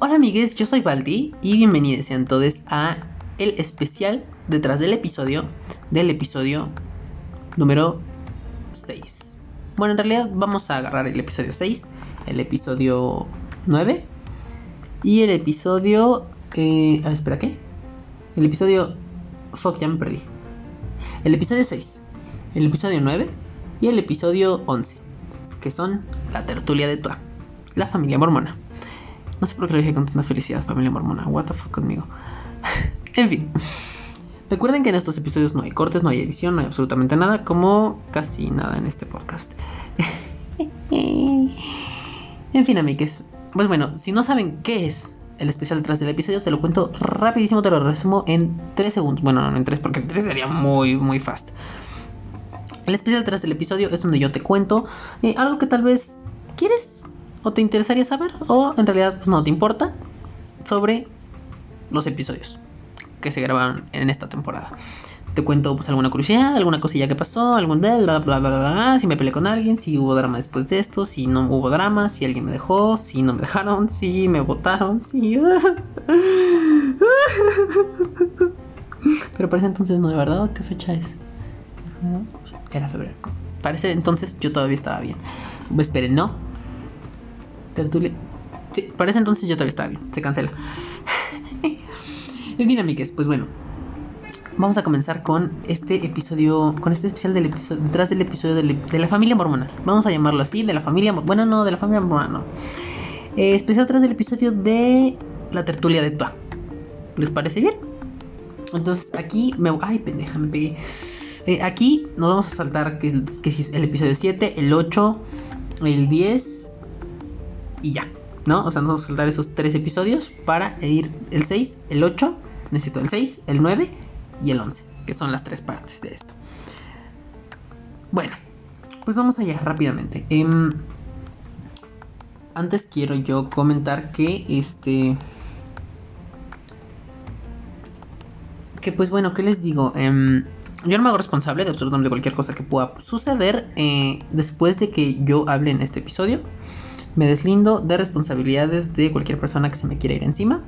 Hola amigues, yo soy Baldi y bienvenidos sean todos a el especial detrás del episodio del episodio número 6. Bueno, en realidad vamos a agarrar el episodio 6, el episodio 9 y el episodio... Eh, ah, espera, ¿qué? El episodio... Fuck, ya me perdí. El episodio 6, el episodio 9 y el episodio 11, que son la tertulia de Tua, la familia mormona. No sé por qué lo dije con tanta felicidad, familia mormona. What the fuck conmigo. en fin. Recuerden que en estos episodios no hay cortes, no hay edición, no hay absolutamente nada, como casi nada en este podcast. en fin, amigues. Pues bueno, si no saben qué es el especial detrás del episodio, te lo cuento rapidísimo, te lo resumo en 3 segundos. Bueno, no en 3 porque en 3 sería muy, muy fast. El especial detrás del episodio es donde yo te cuento eh, algo que tal vez quieres o te interesaría saber o en realidad pues, no te importa sobre los episodios que se grabaron en esta temporada. Te cuento pues alguna curiosidad, alguna cosilla que pasó, algún de bla bla bla bla, si me peleé con alguien, si hubo drama después de esto, si no hubo drama, si alguien me dejó, si no me dejaron, si me votaron, si Pero parece entonces no de verdad, ¿qué fecha es? Era febrero. Parece entonces yo todavía estaba bien. Esperen, no. Tertulia. Sí, parece entonces yo todavía estaba bien. Se cancela. en fin, amigues, pues bueno. Vamos a comenzar con este episodio, con este especial del episodio, detrás del episodio de, la familia mormona. Vamos a llamarlo así, de la familia, bueno, no, de la familia mormona, no. Eh, especial detrás del episodio de la tertulia de Tua. ¿Les parece bien? Entonces aquí me... Ay, pendeja, me pegué. Eh, aquí nos vamos a saltar que, que el episodio 7, el 8, el 10 y ya. ¿No? O sea, nos vamos a saltar esos tres episodios para ir el 6, el 8, necesito el 6, el 9 y el 11, que son las tres partes de esto. Bueno, pues vamos allá rápidamente. Em, antes quiero yo comentar que este... Que pues bueno, ¿qué les digo? Em, yo no me hago responsable de absolutamente cualquier cosa que pueda suceder eh, después de que yo hable en este episodio. Me deslindo de responsabilidades de cualquier persona que se me quiera ir encima.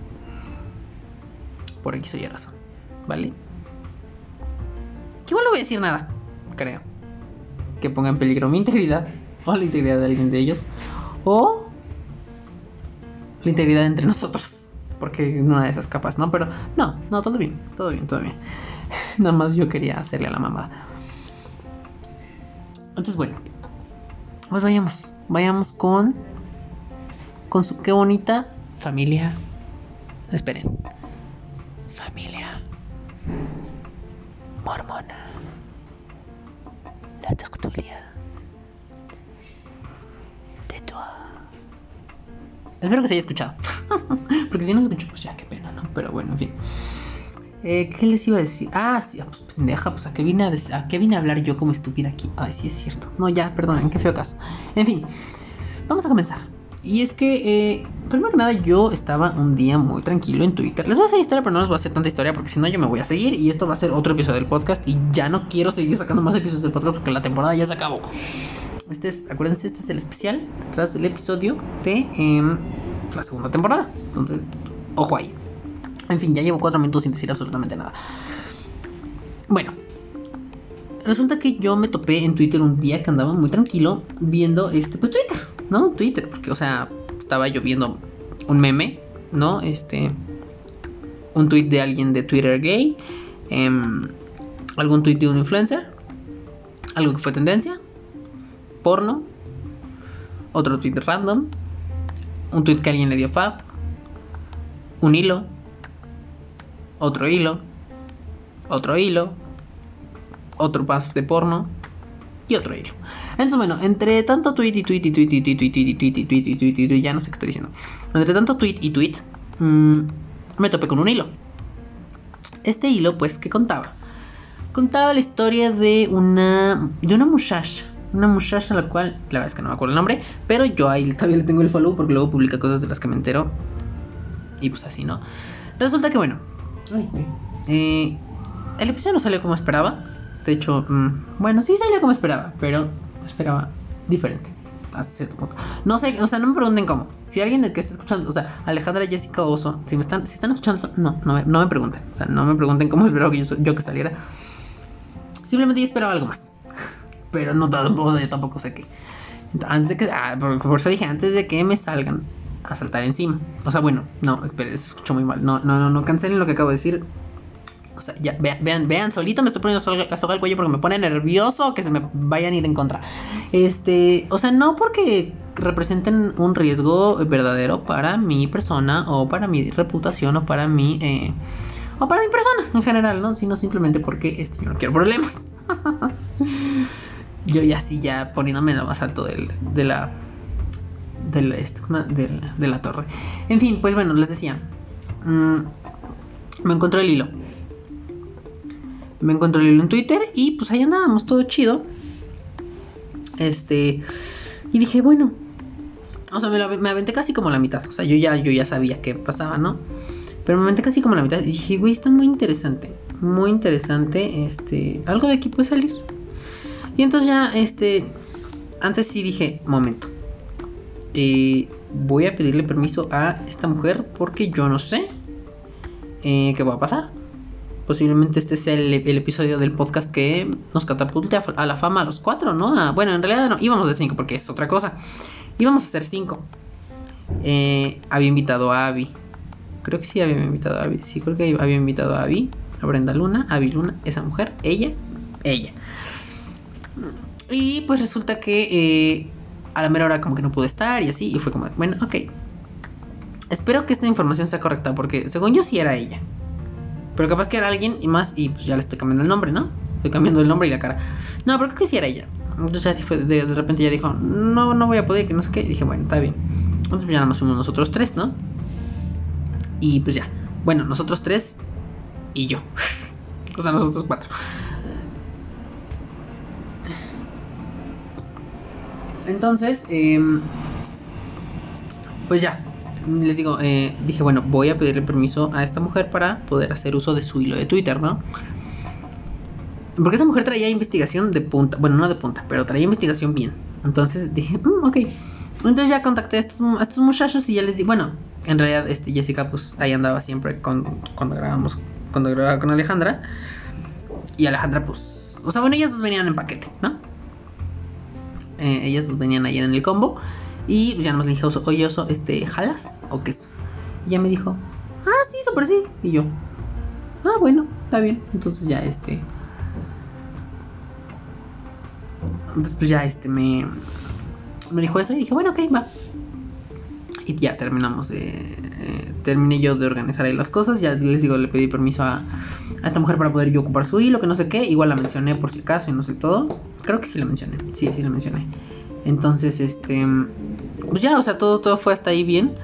Por aquí soy razón. ¿Vale? Igual no voy a decir nada, creo. Que ponga en peligro mi integridad o la integridad de alguien de ellos. O la integridad entre nosotros. Porque una de esas capas, ¿no? Pero no, no, todo bien, todo bien, todo bien. Nada más yo quería hacerle a la mamada. Entonces, bueno. Pues vayamos. Vayamos con. Con su qué bonita familia. Esperen. Familia. Mormona. La tertulia. De tu. Espero que se haya escuchado. Porque si no se escuchó, pues ya qué pena, ¿no? Pero bueno, en fin. Eh, ¿Qué les iba a decir? Ah, sí, pues pendeja, pues a qué, vine a, a qué vine a hablar yo como estúpida aquí. Ay, sí es cierto. No, ya, perdonen, qué feo caso. En fin, vamos a comenzar. Y es que, eh, primero que nada, yo estaba un día muy tranquilo en Twitter. Les voy a hacer historia, pero no les voy a hacer tanta historia porque si no yo me voy a seguir y esto va a ser otro episodio del podcast y ya no quiero seguir sacando más episodios del podcast porque la temporada ya se acabó. Este es, acuérdense, este es el especial detrás del episodio de em, la segunda temporada. Entonces, ojo ahí. En fin, ya llevo cuatro minutos sin decir absolutamente nada. Bueno, resulta que yo me topé en Twitter un día que andaba muy tranquilo viendo este, pues Twitter, ¿no? Twitter, porque, o sea, estaba yo viendo un meme, ¿no? Este, un tweet de alguien de Twitter gay, em, algún tweet de un influencer, algo que fue tendencia, porno, otro tweet random, un tweet que alguien le dio fab, un hilo, otro hilo, otro hilo, otro paso de porno y otro hilo. Entonces, bueno, entre tanto tweet y tweet y tweet y tweet y tweet y tweet y tweet y tweet y tweet, ya no sé qué estoy diciendo. Entre tanto tweet y tweet, me topé con un hilo. Este hilo, pues, ¿qué contaba? Contaba la historia de una de una muchacha, una muchacha a la cual, la verdad es que no me acuerdo el nombre, pero yo ahí todavía le tengo el follow porque luego publica cosas de las que me entero. Y pues así, ¿no? Resulta que bueno, eh, el episodio no salió como esperaba. De hecho, mm, bueno, sí salió como esperaba, pero esperaba diferente. hasta cierto punto. No sé, o sea, no me pregunten cómo. Si alguien que está escuchando, o sea, Alejandra Jessica Oso, si me están, si están escuchando, no, no me, no me pregunten. O sea, no me pregunten cómo espero que yo, que saliera. Simplemente yo esperaba algo más. Pero no tampoco, yo tampoco sé qué. Antes de que, ah, por, eso dije, antes de que me salgan a saltar encima. O sea, bueno, no, espere, se escuchó muy mal. No, no, no, no cancelen lo que acabo de decir. O sea, ya, vean, vean, solito me estoy poniendo la soga al cuello porque me pone nervioso que se me vayan a ir en contra. Este, o sea, no porque representen un riesgo verdadero para mi persona o para mi reputación o para mi, eh, o para mi persona en general, ¿no? Sino simplemente porque este, yo no quiero problemas. yo ya sí, ya poniéndome en lo más alto del, de la de la, de, la torre. En fin, pues bueno, les decía. Mmm, me encontré el hilo me hilo en Twitter y pues ahí andábamos, todo chido. Este, y dije, bueno, o sea, me, me, aventé casi como la mitad. O sea, yo ya, yo ya sabía qué pasaba, ¿no? Pero me aventé casi como la mitad. Y dije, güey, está muy interesante. Muy interesante. Este, algo de aquí puede salir. Y entonces ya, este, antes sí dije, momento. Eh, voy a pedirle permiso a esta mujer porque yo no sé eh, qué va a pasar posiblemente este sea el, episodio del podcast que nos catapulte a, la fama a los cuatro, ¿no? bueno, en realidad no, íbamos de cinco porque es otra cosa. Íbamos a hacer cinco. Eh, había invitado a Abby. Creo que sí había invitado a Abby. Sí, creo que había invitado a Abby, a Brenda Luna, Abby Luna, esa mujer, ella, ella. Y pues resulta que eh, a la mera hora como que no pude estar y así. Y fue como, bueno, ok. Espero que esta información sea correcta porque según yo sí era ella. Pero capaz que era alguien y más, y pues ya le estoy cambiando el nombre, ¿no? Estoy cambiando el nombre y la cara. No, pero creo que sí era ella. Entonces ya fue, de, repente ya dijo, no, no voy a poder, que no sé qué. Y dije, bueno, está bien. Entonces ya nada más somos nosotros tres, ¿no? Y pues ya. Bueno, nosotros tres y yo. o sea, nosotros cuatro. Entonces, eh, pues ya, les digo, eh, dije, bueno, voy a pedirle permiso a esta mujer para poder hacer uso de su hilo de Twitter, ¿no? Porque esa mujer traía investigación de punta, bueno, no de punta, pero traía investigación bien. Entonces dije, mm, ok. Entonces ya contacté a estos, muchachos y ya les di, bueno, en realidad este Jessica pues ahí andaba siempre con, cuando grabamos, cuando grababa con Alejandra. Y Alejandra pues, o sea, bueno, ellas dos venían en paquete, ¿no? Eh, ellas dos venían ayer en el combo. Y ya nos dije, oye, oso, este, ¿jalas o queso? Y ya me dijo, ah, sí, súper sí. Y yo, ah, bueno, está bien. Entonces ya, este. Entonces, pues ya, este, me. Me dijo eso y dije, bueno, ok, va. Y ya terminamos. Eh, terminé yo de organizar ahí las cosas. Ya les digo, le pedí permiso a, a esta mujer para poder yo ocupar su hilo, que no sé qué. Igual la mencioné por si acaso y no sé todo. Creo que sí la mencioné. Sí, sí la mencioné. Entonces, este, pues ya, o sea, todo, todo fue hasta ahí bien.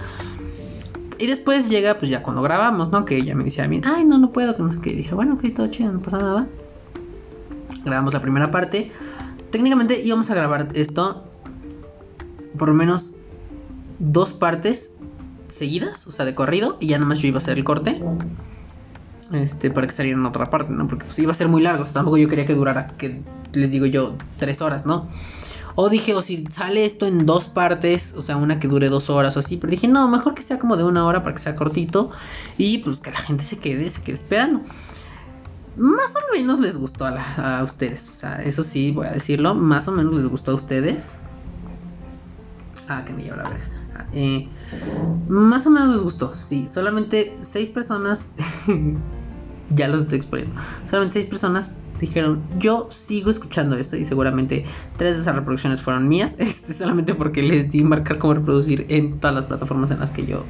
Y después llega, pues ya cuando grabamos, ¿no? Que ella me decía a mí, ay, no, no puedo, que no sé qué. Dije, bueno, ok, todo chido, no pasa nada. Grabamos la primera parte. Técnicamente íbamos a grabar esto por lo menos dos partes seguidas, o sea, de corrido, y ya nada más yo iba a hacer el corte. Este, para que saliera en otra parte, ¿no? Porque pues, iba a ser muy largo, o sea, tampoco yo quería que durara, que les digo yo, tres horas, ¿no? O dije, o si sale esto en dos partes, o sea, una que dure dos horas o así. Pero dije, no, mejor que sea como de una hora para que sea cortito. Y pues que la gente se quede, se quede esperando. Más o menos les gustó a, ustedes. O sea, eso sí, voy a decirlo. Más o menos les gustó a ustedes. Ah, que me lleva la verga. Ah, eh, más o menos les gustó, sí. Solamente seis personas. ya los estoy exponiendo. Solamente seis personas dijeron, yo sigo escuchando esto y seguramente tres de esas reproducciones fueron mías, este, solamente porque les di marcar cómo reproducir en todas las plataformas en las que yo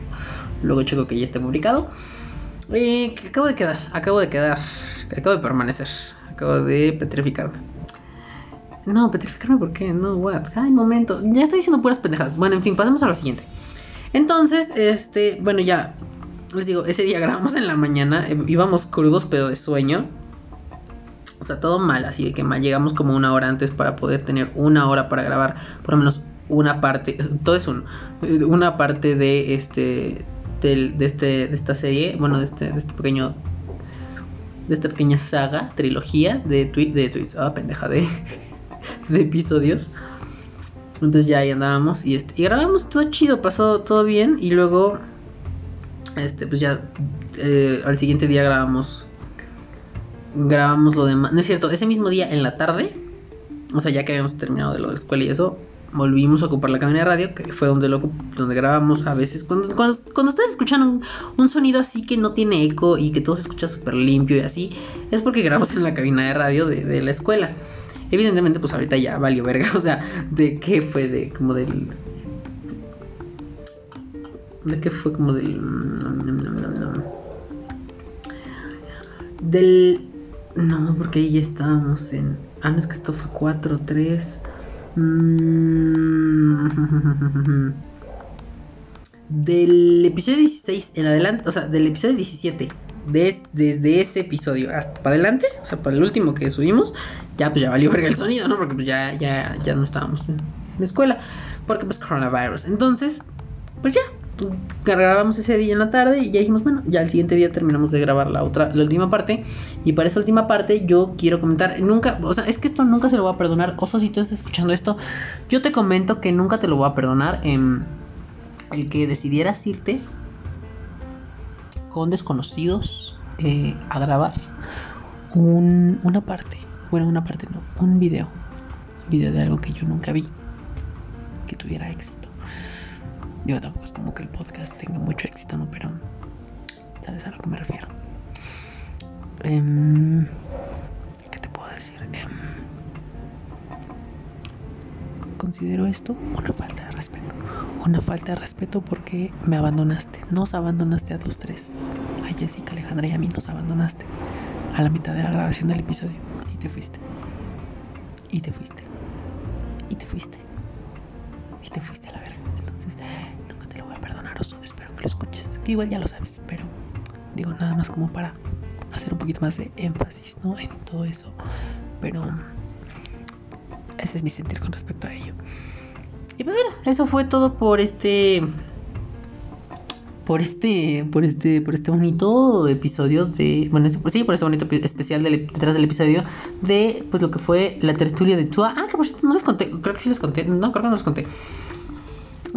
luego checo que ya esté publicado. Y acabo de quedar, acabo de quedar, acabo de permanecer, acabo de petrificarme. No, petrificarme, ¿por qué? No, what? Ay, momento, ya estoy diciendo puras pendejadas. Bueno, en fin, pasemos a lo siguiente. Entonces, este, bueno, ya les digo, ese día grabamos en la mañana, eh, íbamos crudos pero de sueño. Sea, todo mal, así de que mal llegamos como una hora antes para poder tener una hora para grabar por lo menos una parte, todo es un, una parte de este, de, este, de esta serie, bueno, de este, de este pequeño, de esta pequeña saga, trilogía de, tweet, de tweets, ah, pendeja, de, de episodios. Entonces ya ahí andábamos y, este, y grabamos todo chido, pasó todo bien y luego, este, pues ya eh, al siguiente día grabamos, grabamos lo demás, no es cierto, ese mismo día en la tarde, o sea, ya que habíamos terminado de lo de la escuela y eso, volvimos a ocupar la cabina de radio, que fue donde lo donde grabamos a veces. Cuando, cuando, cuando ustedes escuchan un, un, sonido así que no tiene eco y que todo se escucha súper limpio y así, es porque grabamos en la cabina de radio de, la escuela. Evidentemente, pues ahorita ya valió verga, o sea, de qué fue de como del. ¿De qué fue como del. Del. No, porque ahí ya estábamos en. Ah, no, es que esto fue 4, 3. Mm. Del episodio 16 en adelante, o sea, del episodio 17, de, desde ese episodio hasta para adelante, o sea, para el último que subimos, ya pues ya valió verga el sonido, ¿no? Porque pues ya, ya, ya no estábamos en la escuela, porque pues coronavirus. Entonces, pues ya, grabamos ese día en la tarde y ya dijimos, bueno, ya el siguiente día terminamos de grabar la otra, la última parte. Y para esa última parte yo quiero comentar, nunca, o sea, es que esto nunca se lo voy a perdonar. Oso, si tú estás escuchando esto, yo te comento que nunca te lo voy a perdonar. Eh, el que decidieras irte con desconocidos eh, a grabar un, una parte, bueno, una parte no, un video, un video de algo que yo nunca vi, que tuviera éxito. Digo, tampoco es como que el podcast tenga mucho éxito, ¿no? Pero, ¿sabes a lo que me refiero? Um, ¿Qué te puedo decir? Um, considero esto una falta de respeto. Una falta de respeto porque me abandonaste. Nos abandonaste a los tres. A Jessica, Alejandra y a mí nos abandonaste. A la mitad de la grabación del episodio. Y te fuiste. Y te fuiste. Y te fuiste. Y te fuiste Igual ya lo sabes, pero digo nada más como para hacer un poquito más de énfasis, ¿no? En todo eso. Pero ese es mi sentir con respecto a ello. Y pues bueno, eso fue todo por este por este por este por este bonito episodio de bueno sí por este bonito especial detrás del episodio de pues lo que fue la tertulia de Tua ah que por cierto no les conté creo que sí les conté no creo que no les conté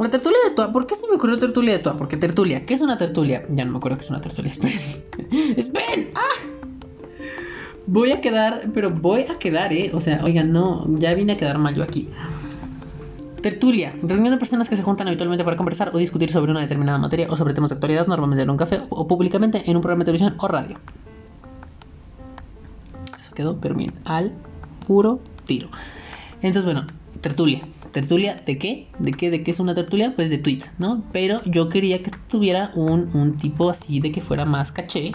la tertulia de Tua ¿por qué se me ocurrió tertulia de Tua? porque tertulia ¿qué es una tertulia? ya no me acuerdo que es una tertulia esperen esperen ah voy a quedar pero voy a quedar eh o sea oigan no ya vine a quedar mal yo aquí Tertulia, reunión de personas que se juntan habitualmente para conversar o discutir sobre una determinada materia o sobre temas de actualidad, normalmente en un café o públicamente en un programa de televisión o radio. Eso quedó, pero bien, al puro tiro. Entonces, bueno, tertulia. ¿Tertulia de qué? ¿De qué? ¿De qué es una tertulia? Pues de tweet, ¿no? Pero yo quería que tuviera un, un tipo así de que fuera más caché.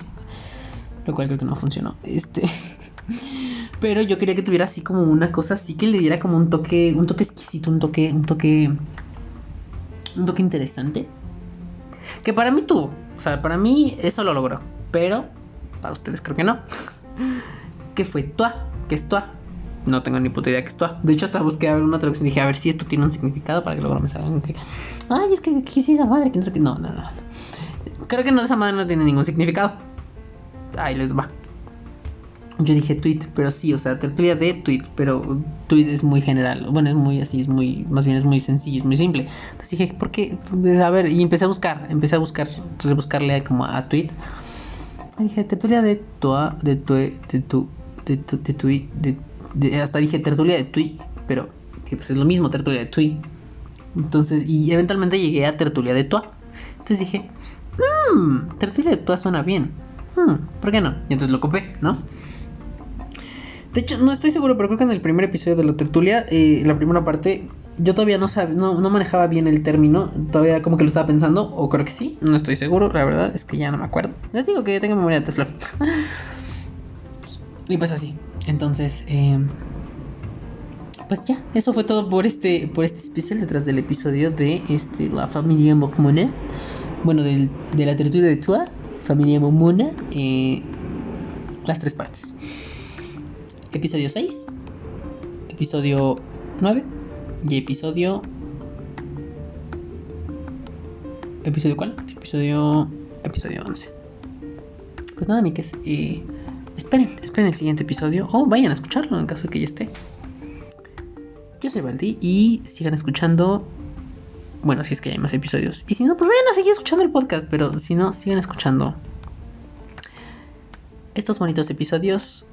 Lo cual creo que no funcionó. Este. Pero yo quería que tuviera así como una cosa así que le diera como un toque, un toque exquisito, un toque, un toque, un toque interesante. Que para mí tuvo, o sea, para mí eso lo logró, pero para ustedes creo que no. ¿Qué fue Tua? ¿Qué es Tua? No tengo ni puta idea que es Tua. De hecho, hasta busqué a ver una traducción y dije, a ver si esto tiene un significado para que luego me salgan ay, es que, ¿qué es esa madre? No. No, no. Creo que no, esa madre no tiene ningún significado. Ahí les va. Yo dije tweet, pero sí, o sea, tertulia de tweet, pero tweet es muy general. Bueno, es muy así, es muy, más bien es muy sencillo, es muy simple. Entonces dije, ¿por qué? A ver, y empecé a buscar, empecé a buscar, rebuscarle como a tweet. Y dije, tertulia de toa, de tue, de tu, de tu, de tweet, de, hasta dije tertulia de tweet, pero que pues es lo mismo, tertulia de tweet. Entonces, y eventualmente llegué a tertulia de toa. Entonces dije, mmm, tertulia de toa suena bien. Hmm, ¿Por qué no? Y entonces lo copé, ¿no? De hecho, no estoy seguro, pero creo que en el primer episodio de la tertulia, eh, la primera parte, yo todavía no, sab no, no, manejaba bien el término. Todavía como que lo estaba pensando, o creo que sí, no estoy seguro, la verdad es que ya no me acuerdo. Les digo que tengo memoria de teflón. y pues así. Entonces, eh, pues ya, eso fue todo por este, por este especial detrás del episodio de este, la familia Mokmona. Bueno, del, de la tertulia de Tua, familia Momona, eh, las tres partes episodio 6, episodio 9 y episodio... ¿Episodio cuál? Episodio... Episodio 11. Pues nada, miques. Eh, esperen, esperen el siguiente episodio. O vayan a escucharlo en caso de que ya esté. Yo soy Baldi y sigan escuchando. Bueno, si es que hay más episodios. Y si no, pues vayan a seguir escuchando el podcast. Pero si no, sigan escuchando estos bonitos episodios.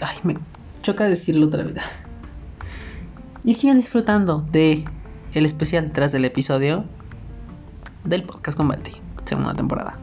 Ay, me choca decirlo otra vez. Y sigan disfrutando de el especial tras del episodio del podcast con Balti, segunda temporada.